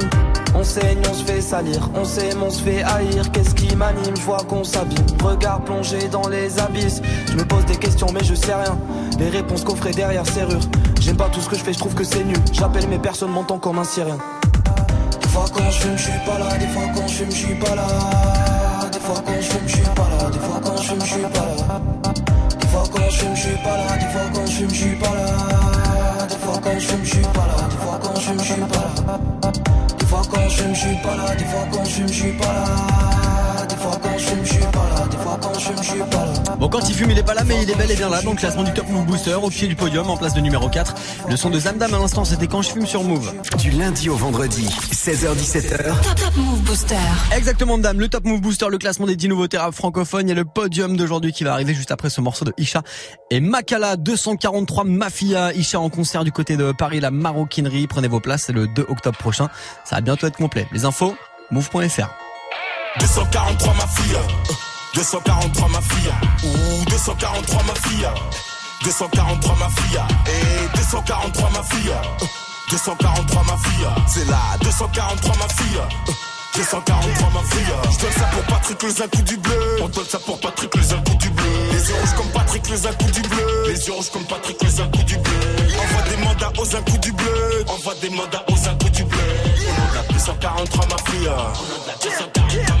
On saigne, on se fait salir, on s'aime, on se fait haïr. Qu'est-ce qui m'anime? Je vois qu'on s'abîme. Regard plongé dans les abysses. Je me pose des questions, mais je sais rien. Les réponses coffrées derrière serrure. J'aime pas tout ce que je fais, je trouve que c'est nul. J'appelle mes personnes, m'entend comme un syrien. Des fois quand je fume, suis pas là. Des fois quand je fume, suis pas là. Des fois quand je fume, suis pas là. Des fois quand je fume, suis pas là. Des fois quand je fume, suis pas là. Des fois quand je fume, suis pas là. Des fois quand je fume, suis pas là. Des fois quand je fume, suis pas là. Fois quand je je suis pas là. Des fois quand je je suis pas là. Des fois quand je je suis pas là. Des fois quand je fume, je suis pas là. Bon, quand il fume, il est pas là, mais il est bel et bien là dans le classement du Top Move Booster, au pied du podium, en place de numéro 4. Le son de Zamdam à l'instant, c'était quand je fume sur Move. Du lundi au vendredi, 16h17h. Top, Top Move Booster. Exactement, dame. Le Top Move Booster, le classement des 10 nouveautés rap francophones. Il y a le podium d'aujourd'hui qui va arriver juste après ce morceau de Isha et Makala 243 Mafia. Isha en concert du côté de Paris, la maroquinerie. Prenez vos places, c'est le 2 octobre prochain. Ça va bientôt être complet. Les infos, move.fr. 243 ma fille, 243 ma fille, ou 243 ma fille, 243 ma fille, et 243 ma fille, 243 ma fille, c'est là, 243 ma fille. 243 ma fille Je donne ça pour Patrick les un coup du bleu. On donne ça pour Patrick les coup du bleu. Les yeux rouges comme Patrick les un coup du bleu. Les yeux rouges comme Patrick les un coup du bleu. Envoie des mandats aux un coup du bleu. Envoie des mandats aux un coup du bleu. On a 243 ma fille On a 243 ma fille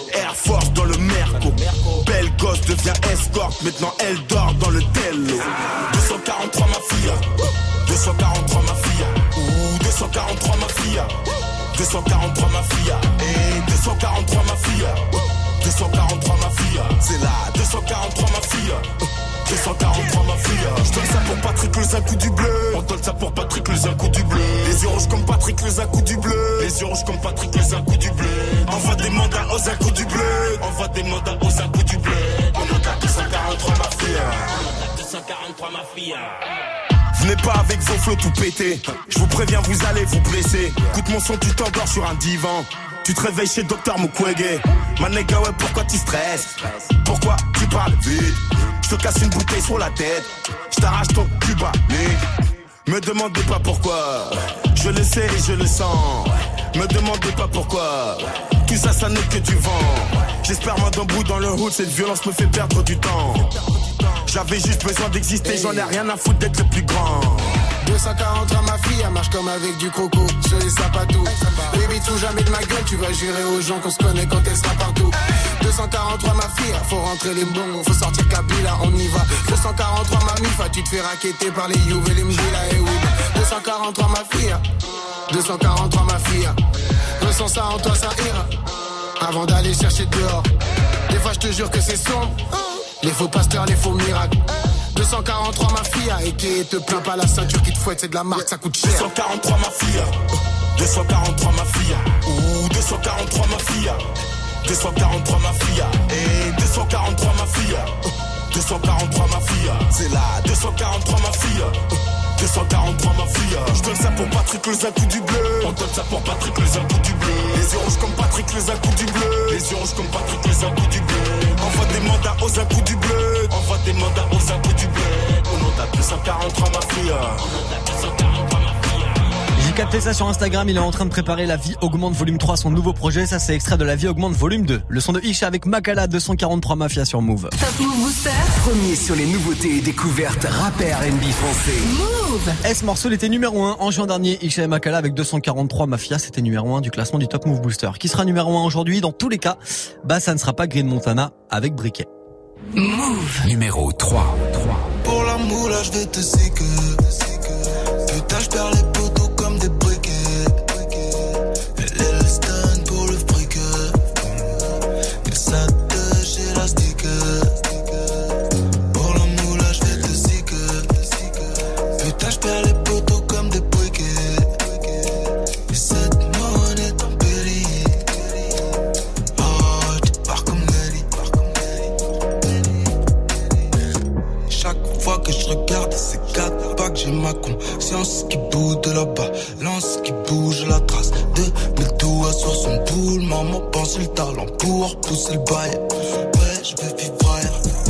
Air Force dans le Merco. Belle gosse devient escorte Maintenant elle dort dans le tello. 243 ma fille 243 ma fille Ouh 243 ma fille 243 ma fille Et 243 ma fille 243 ma fille C'est là 243 ma fille 243 ma fille Je donne ça pour Patrick les un coup du bleu. On donne ça pour Patrick les un coup du bleu. Les yeux rouges comme Patrick les un coup du bleu. Les yeux rouges comme Patrick les un coup du bleu. Envoie des mandats aux un coup du bleu. Envoie des mandats aux un coup du bleu. On a 243 ma fille On a 243 ma fille Venez pas avec vos flots tout pété. Je vous préviens, vous allez vous blesser. Écoute mon son, tu t'endors sur un divan. Tu te réveilles chez Docteur Mukwege. Ma nigga, ouais, pourquoi tu stresses? Pourquoi tu parles vite? Je te casse une bouteille sur la tête. Je t'arrache ton cul Me demandez pas pourquoi. Je le sais et je le sens. Me demandez pas pourquoi. Tout ça, ça n'est que du vent. J'espère moi d'un bout dans le hood, cette violence me fait perdre du temps. J'avais juste besoin d'exister, j'en ai rien à foutre d'être le plus grand. 243 ma fille, elle marche comme avec du croco sur les sapatous. Baby, tout jamais de ma gueule, tu vas jurer aux gens qu'on se connaît quand elle sera partout. 243 ma fille, faut rentrer les bons, faut sortir Kabila, on y va. 243 ma mifa, tu te fais raqueter par les Youves et les Mdila et oui. 243 ma fille, 243 ma fille. Ressens ça en toi, ça ira. Avant d'aller chercher dehors. Des fois, je te jure que c'est sombre. Les faux pasteurs, les faux miracles. 243 ma fille, et qui te plains pas la ceinture qui te fouette, c'est de la marque, ça coûte cher. 243 ma fille, 243 ma fille, ou 243 ma fille, 243 ma fille, et 243 ma fille, 243 ma fille, Patrick les coup du bleu. On donne ça pour Patrick les coup du bleu. Les yeux rouges comme Patrick les coup du bleu. Les yeux rouges comme Patrick les coup du bleu. Envoie des mandats aux coup du bleu. Envoie des mandats aux coup du bleu. On en a 243 ma fille. On a 243 ma fille J'ai capté ça sur Instagram, il est en train de préparer La Vie Augmente Volume 3, son nouveau projet. Ça, c'est extrait de La Vie Augmente Volume 2. Le son de Isha avec Makala 243 Mafia sur Move. Top Move Booster. Premier sur les nouveautés et découvertes rap et R&B français. Move. Eh, ce morceau, il était numéro 1 en juin dernier. Isha et Makala avec 243 Mafia, c'était numéro 1 du classement du Top Move Booster. Qui sera numéro 1 aujourd'hui? Dans tous les cas, bah, ça ne sera pas Green Montana avec Briquet. Move. Numéro 3. Pour l'amour là je vais te séquer Putain je perds les conscience qui bouge de là-bas, lance qui bouge la trace de mes doigts sur son boule. Maman pense le talent pour pousser le bail. Ouais, je veux vivre.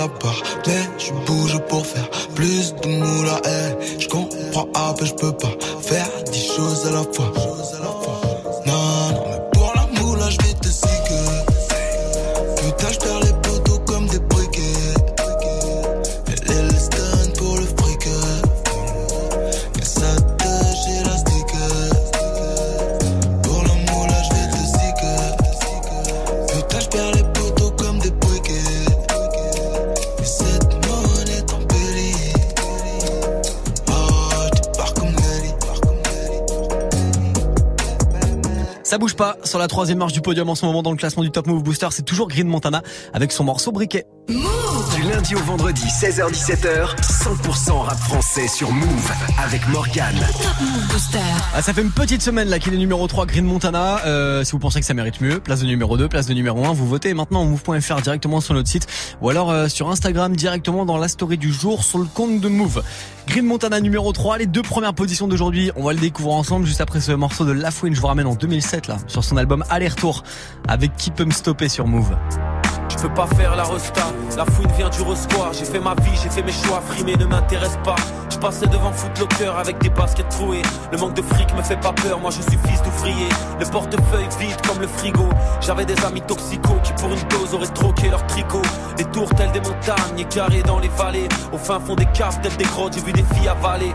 La barre. Sur la troisième marche du podium en ce moment dans le classement du Top Move Booster. C'est toujours Green Montana avec son morceau briquet. Du lundi au vendredi, 16h17h, 100% rap français sur Move avec Morgane. Ah, ça fait une petite semaine là qu'il est numéro 3 Green Montana. Euh, si vous pensez que ça mérite mieux, place de numéro 2, place de numéro 1, vous votez maintenant au move.fr directement sur notre site ou alors euh, sur Instagram directement dans la story du jour sur le compte de Move. Green Montana numéro 3, les deux premières positions d'aujourd'hui, on va le découvrir ensemble juste après ce morceau de La Fouine, je vous ramène en 2007 là, sur son album Aller-retour avec Qui peut me stopper sur Move? Je peux pas faire la resta, la fouine vient du resquoir J'ai fait ma vie, j'ai fait mes choix, frimer ne m'intéresse pas. Je passais devant Footlocker avec des baskets trouées. Le manque de fric me fait pas peur, moi je suis fils d'ouvrier. Le portefeuille vide comme le frigo. J'avais des amis toxicaux qui pour une dose auraient troqué leur tricot. Les tours telles des montagnes, égarées dans les vallées. Au fin fond des caves telles des grottes, j'ai vu des filles avaler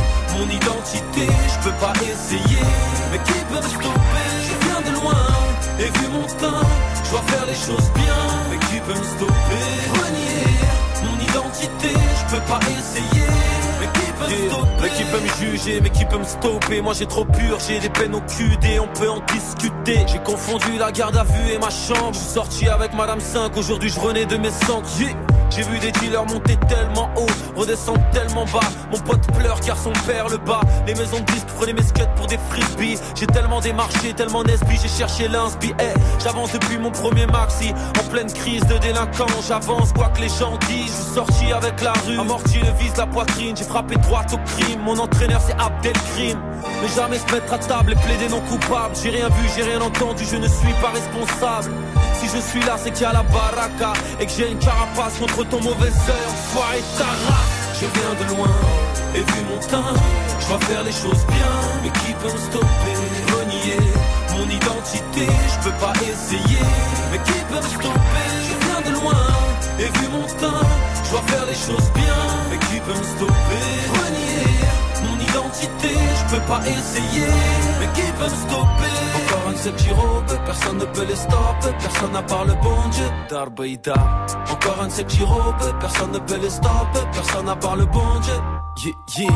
mon identité, je peux pas essayer. Mais qui peut me stopper? Je viens de loin, et vu mon teint, je dois faire les choses bien. Mais qui peut me stopper? Renier mon identité, je peux pas essayer. Mais qui peut me stopper? Mais qui peut me juger, mais qui peut me stopper? Moi j'ai trop pur, j'ai des peines au QD, on peut en discuter. J'ai confondu la garde à vue et ma chambre. Je suis sorti avec Madame 5, aujourd'hui je renais de mes. Yeah. J'ai vu des dealers monter tellement haut, redescendre tellement bas. Mon pote pleure car son père le bat. Les maisons de disques prenaient mes skates pour des frisbees. J'ai tellement démarché, tellement nesbi, j'ai cherché l'inspi. Eh, j'avance depuis mon premier maxi. En pleine crise de délinquance, j'avance quoi que les gens disent. Je suis sorti avec la rue, amorti le vise la poitrine. J'ai frappé droit au crime. Mon entraîneur c'est Abdelkrim. Mais jamais se mettre à table et plaider non coupable. J'ai rien vu, j'ai rien entendu, je ne suis pas responsable. Si je suis là, c'est qu'il y a la baraka et que j'ai une carapace contre ton mauvais œil. Enfoiré ta race. Je viens de loin et vu mon teint, je dois faire les choses bien. Mais qui peut me stopper? Renier mon identité, je peux pas essayer. Mais qui peut me stopper? Je viens de loin et vu mon teint, je dois faire les choses bien. Mais qui peut me stopper? Renier mon identité, je peux pas essayer. Mais qui peut me stopper? Encore un de ces petits robes, personne ne peut les stopper. Personne n'a part le bon Dieu. Darbaïda. Encore un de ces robes, personne ne peut les stopper. Personne n'a part le bon Dieu. Yeah, yeah.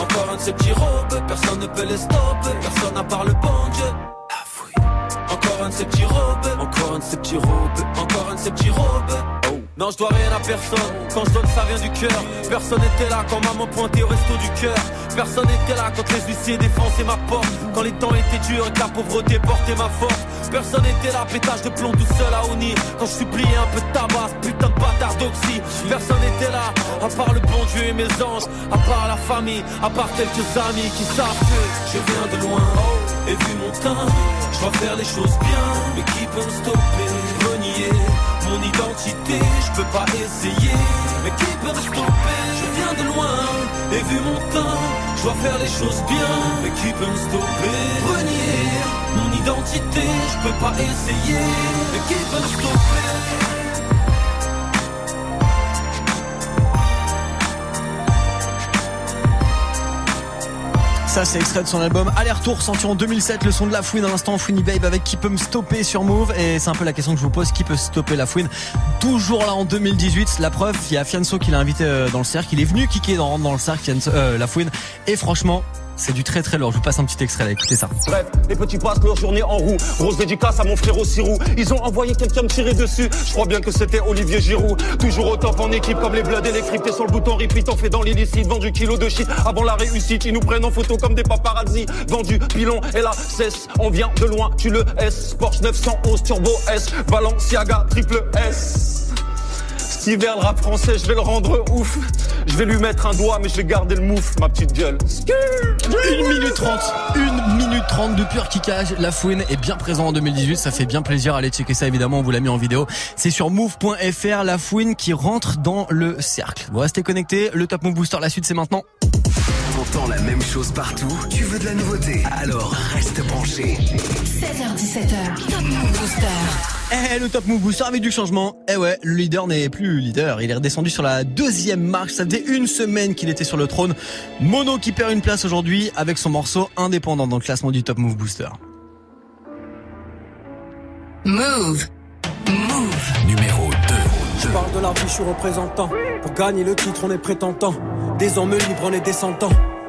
Encore un de ces robes, personne ne peut les stopper. Personne n'a part le bon Dieu. La. Encore un de ces robes, encore un de ces robes, encore un de ces robes. Non, je dois rien à personne. Quand je donne, ça vient du cœur. Personne n'était là quand maman pointait au resto du cœur. Personne n'était là quand les huissiers défonçaient ma porte. Quand les temps étaient durs et que la pauvreté portait ma force. Personne n'était là, pétage de plomb tout seul à Oni. Quand je suppliais un peu de tabac, putain de bâtard d'oxy. Personne n'était là, à part le bon Dieu et mes anges. À part la famille, à part quelques amis qui savent que je viens de loin. Et vu mon teint, je dois faire les choses bien. Mais qui peut me stopper Renier? Identité, je peux pas essayer. Mais qui peut me stopper? Je viens de loin, et vu mon teint, je dois faire les choses bien. Mais qui peut me stopper? Renier mon identité, je peux pas essayer. Mais qui peut me stopper? Ça, c'est extrait de son album Aller-retour, sorti en 2007. Le son de la fouine à l'instant, Fouini Babe avec qui peut me stopper sur Move. Et c'est un peu la question que je vous pose. Qui peut stopper la fouine? Toujours là en 2018. La preuve, il y a Fianso qui l'a invité euh, dans le cercle. Il est venu kicker dans, le cercle, euh, la fouine. Et franchement, c'est du très très lourd. Je vous passe un petit extrait là. Écoutez ça. Bref, les petits passent leur journée en roue. Grosse dédicace à mon frère Sirou. Ils ont envoyé quelqu'un me tirer dessus. Je crois bien que c'était Olivier Giroud. Toujours au top en équipe comme les Bloods électriques. T'es sur le bouton repeat, on fait dans l'illicite. Vendu kilo de shit avant la réussite. Ils nous prennent en photo comme des paparazzi. Vendu pilon et la cesse. On vient de loin, tu le S. Porsche 911 Turbo S. Balenciaga triple S. Hiver, le rap français, je vais le rendre ouf. Je vais lui mettre un doigt, mais je vais garder le mouf, ma petite gueule. 1 minute 30, 1 minute 30 de pur kickage. La fouine est bien présent en 2018. Ça fait bien plaisir. Allez checker ça évidemment. On vous l'a mis en vidéo. C'est sur move.fr. La fouine qui rentre dans le cercle. Vous restez connectés. Le Top Move Booster, la suite, c'est maintenant. T'entends la même chose partout Tu veux de la nouveauté? Alors reste branché. 16h17h, Top Move Booster. Eh, le Top Move Booster avec du changement. Eh ouais, le leader n'est plus leader. Il est redescendu sur la deuxième marche. Ça faisait une semaine qu'il était sur le trône. Mono qui perd une place aujourd'hui avec son morceau indépendant dans le classement du Top Move Booster. Move. Move. Numéro 2. Je parle de la vie, je suis représentant. Pour gagner le titre, on est prétentant. Des hommes libres, on est descendants.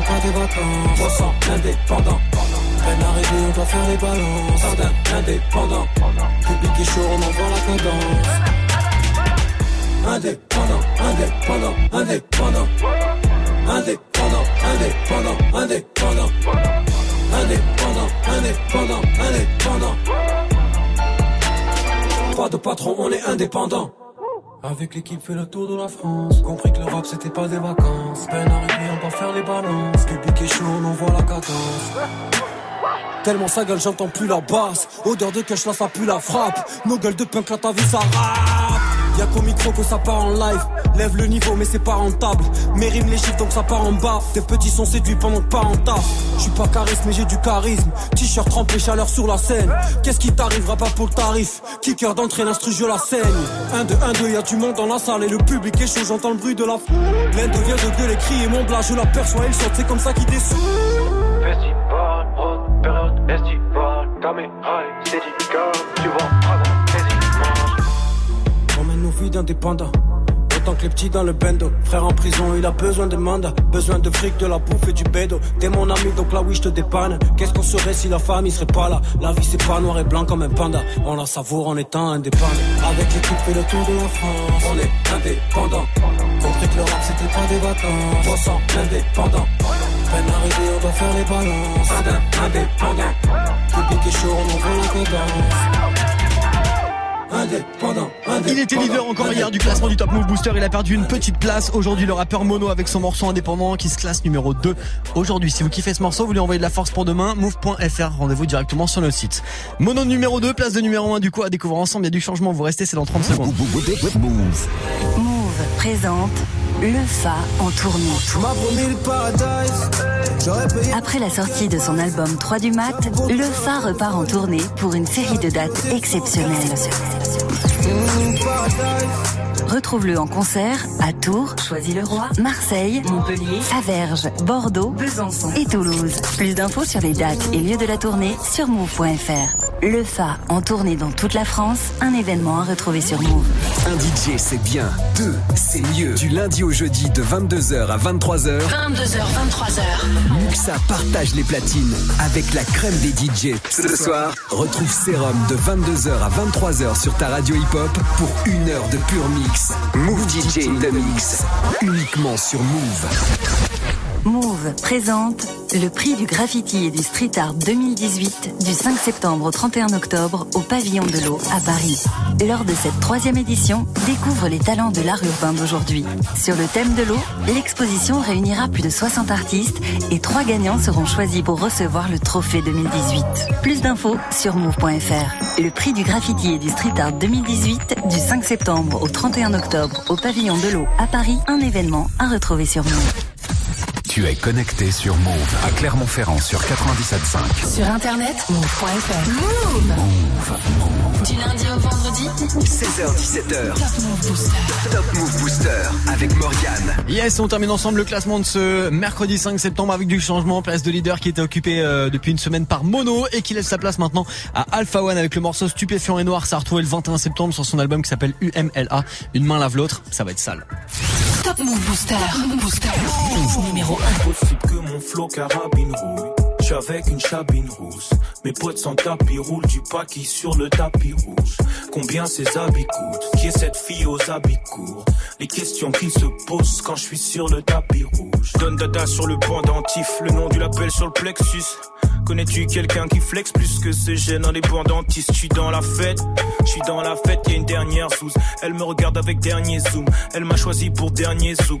pas des vacances. On sent indépendant. Peine arrivée, on doit faire les balances. Jardin indépendant. Public est chaud, on envoie la cadence. Indépendant, indépendant, indépendant. Indépendant, indépendant, indépendant. Indépendant, indépendant, indépendant. Pas de patron, on est indépendant. Avec l'équipe fait le tour de la France. Compris que le rap c'était pas des vacances. Peine arrivée on va faire les balances. Public est chaud on envoie la cadence. Tellement sa gueule j'entends plus la basse. Odeur de cash là ça pue la frappe. Nos gueules de punk là ta vie ça rappe Y'a qu'au micro que ça part en live. Lève le niveau mais c'est pas rentable. Mes rimes les chiffres donc ça part en bas. Tes petits sont séduits pendant que pas en taf Je suis pas charisme mais j'ai du charisme. T-shirt trempé chaleur sur la scène. Qu'est-ce qui t'arrivera pas pour le tarif? Kicker d'entrée l'instru je la saigne. 1 2 1 2 y'a du monde dans la salle et le public est chaud. J'entends le bruit de la foule L'un devient de gueuler crier mon blas je l'aperçois il saute. C'est comme ça qu'il descend. Festival. Caméra et d'indépendants. Autant que les petits dans le bendo. Frère en prison, il a besoin de mandat. Besoin de fric, de la bouffe et du bédo. T'es mon ami, donc là oui, je te dépanne. Qu'est-ce qu'on serait si la famille serait pas là? La vie, c'est pas noir et blanc comme un panda. On la savoure en étant indépendant. Avec l'équipe, fait le tour de la France. On est indépendant. Compris que le rap, c'était pas des vacances. On sent indépendant. Peine arrivée, on doit faire les balances. Indépendant. Public est chaud, on envoie la cadence. Indépendant, indépendant. Il était leader encore hier du classement du Top Move Booster. Il a perdu une petite place. Aujourd'hui, le rappeur Mono avec son morceau indépendant qui se classe numéro 2 aujourd'hui. Si vous kiffez ce morceau, vous lui envoyez de la force pour demain. Move.fr. Rendez-vous directement sur notre site. Mono numéro 2, place de numéro 1 du coup à découvrir ensemble. Il y a du changement. Vous restez, c'est dans 30 secondes. Move. Move présente le Fa en tournée. Après la sortie de son album 3 du mat, le Fa repart en tournée pour une série de dates exceptionnelles. Retrouve-le en concert à Tours, Choisy-le-Roi, Marseille, Montpellier, Averges, Bordeaux, Besançon et Toulouse. Plus d'infos sur les dates et lieux de la tournée sur move.fr. Le Fa en tournée dans toute la France, un événement à retrouver sur Move. Un DJ, c'est bien. Deux, c'est mieux. Du lundi au jeudi de 22h à 23h. 22h, 23h. Muxa partage les platines avec la crème des DJ. Ce soir, retrouve Sérum de 22h à 23h sur ta radio hip-hop pour une heure de pur mix. Move DJ the mix. Uniquement sur Move. Move présente le prix du graffiti et du street art 2018 du 5 septembre au 31 octobre au pavillon de l'eau à Paris. Lors de cette troisième édition, découvre les talents de l'art urbain d'aujourd'hui. Sur le thème de l'eau, l'exposition réunira plus de 60 artistes et trois gagnants seront choisis pour recevoir le trophée 2018. Plus d'infos sur move.fr. Le prix du graffiti et du street art 2018 du 5 septembre au 31 octobre au pavillon de l'eau à Paris, un événement à retrouver sur Move. Tu es connecté sur Move à Clermont-Ferrand sur 97.5. Sur internet, move.fr. Move. Du lundi au vendredi 16h17h. Top Move Booster. Top Move Booster avec Morgane. Yes, on termine ensemble le classement de ce mercredi 5 septembre avec du changement. Place de leader qui était occupé euh, depuis une semaine par Mono et qui laisse sa place maintenant à Alpha One avec le morceau Stupéfiant et Noir. Ça a retrouvé le 21 septembre sur son album qui s'appelle UMLA. Une main lave l'autre, ça va être sale. Top Move Booster. Move Booster. Numéro 1. Impossible que mon flow carabine. Suis avec une chabine rousse. Mes potes sans tapis roulent du paquis sur le tapis rouge. Combien ces habits coûtent? Qui est cette fille aux habits courts? Les questions qui se posent quand je suis sur le tapis rouge. Donne dada sur le pendentif, le nom du label sur le plexus. Connais-tu quelqu'un qui flex plus que ce gène dans les pendentistes Je suis dans la fête, je suis dans la fête, y une dernière sous. Elle me regarde avec dernier zoom, elle m'a choisi pour dernier zouk.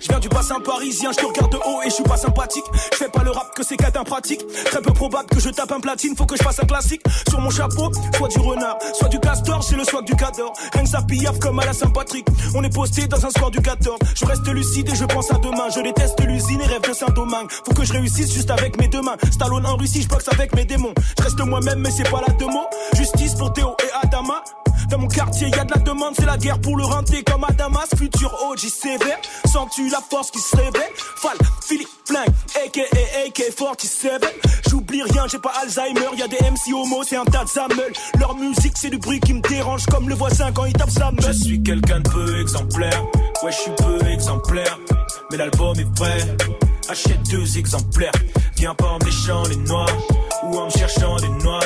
Je viens du bassin parisien, je te regarde de haut et je suis pas sympathique. Je fais pas le rap que c'est cadin pratique. Très peu probable que je tape un platine, faut que je fasse un classique. Sur mon chapeau, soit du renard, soit du castor, c'est le swag du cador. Rien que ça piaffe comme à la Saint-Patrick. On est posté dans un soir du 14. Je reste lucide et je pense à demain. Je déteste l'usine et rêve de Saint-Domingue. Faut que je réussisse juste avec mes deux mains. Stallone en Russie, je boxe avec mes démons. Je reste moi-même, mais c'est pas la demo. Justice pour Théo et Adama. Dans mon quartier, y de la demande, c'est la guerre pour le renter comme à Damas. Futur OG sévère, sens-tu la force qui se réveille? Fall, Philippe, Flingue, aka AK-47. J'oublie rien, j'ai pas Alzheimer, y a des MC homo, c'est un tas de. Leur musique, c'est du bruit qui me dérange comme le voisin quand il tape sa meule. Je suis quelqu'un de peu exemplaire. Ouais, je suis peu exemplaire. Mais l'album est vrai. Achète deux exemplaires. Viens pas en me léchant les noix ou en me cherchant des noix.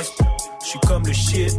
Je suis comme le shit,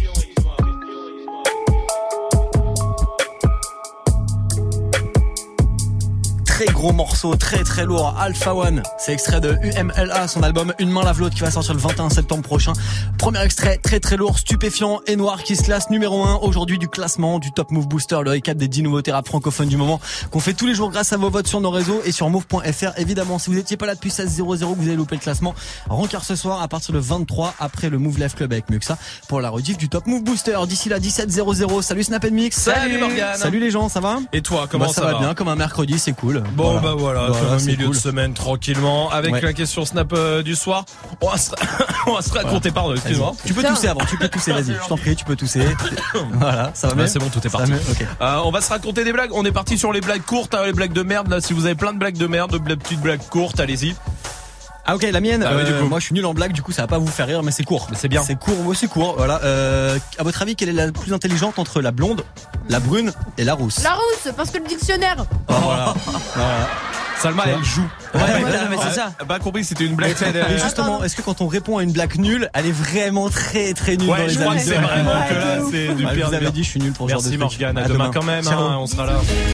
Très gros morceau, très très lourd. Alpha One, c'est extrait de UMLA, son album Une main lave l'autre qui va sortir le 21 septembre prochain. Premier extrait, très très lourd, stupéfiant et noir qui se classe numéro 1 aujourd'hui du classement du Top Move Booster, le récap des 10 nouveautés rap francophones du moment qu'on fait tous les jours grâce à vos votes sur nos réseaux et sur move.fr. Évidemment, si vous n'étiez pas là depuis 16 00 que vous avez loupé le classement, rencard ce soir à partir de 23 après le Move Live Club avec Muxa pour la rediff du Top Move Booster. D'ici là, 17 00. Salut Snap Mix. Salut Morgane. Salut les gens, ça va? Et toi, comment Bah, ça, va? bien, comme un mercredi, c'est cool. Bon Voilà. bah voilà, Voilà, comme milieu cool. de semaine tranquillement avec Ouais. la question snap euh, du soir. On va se, on va se raconter pardon, excuse-moi. Tu peux tousser avant, tu peux tousser, vas-y, je t'en prie, tu peux tousser. voilà, ça va mieux c'est bon, tout est parti. Euh, on va se raconter des blagues. On est parti sur les blagues courtes, hein, les blagues de merde. Là, si vous avez plein de blagues de merde, de petites blagues courtes, allez-y. Ah ok, la mienne. Ah ouais, du euh, coup. moi, je suis nul en blague, du coup, ça va pas vous faire rire, mais c'est court. Mais c'est bien. C'est court, moi c'est court. Voilà. Euh, à votre avis, quelle est la plus intelligente entre la blonde, la brune et la rousse? La rousse, parce que le dictionnaire. Oh, voilà. Voilà. Salma, elle joue. Ouais, voilà, mais c'est ça. Pas compris, c'était une blague. Mais justement, est-ce que quand on répond à une blague nulle, elle est vraiment très très nulle Ouais, dans les je crois que amis c'est vraiment que là, c'est du Ah, pire Vous avez dit, je suis nul pour ce genre de Merci. Morgane, à À demain demain. quand même, hein, on sera là.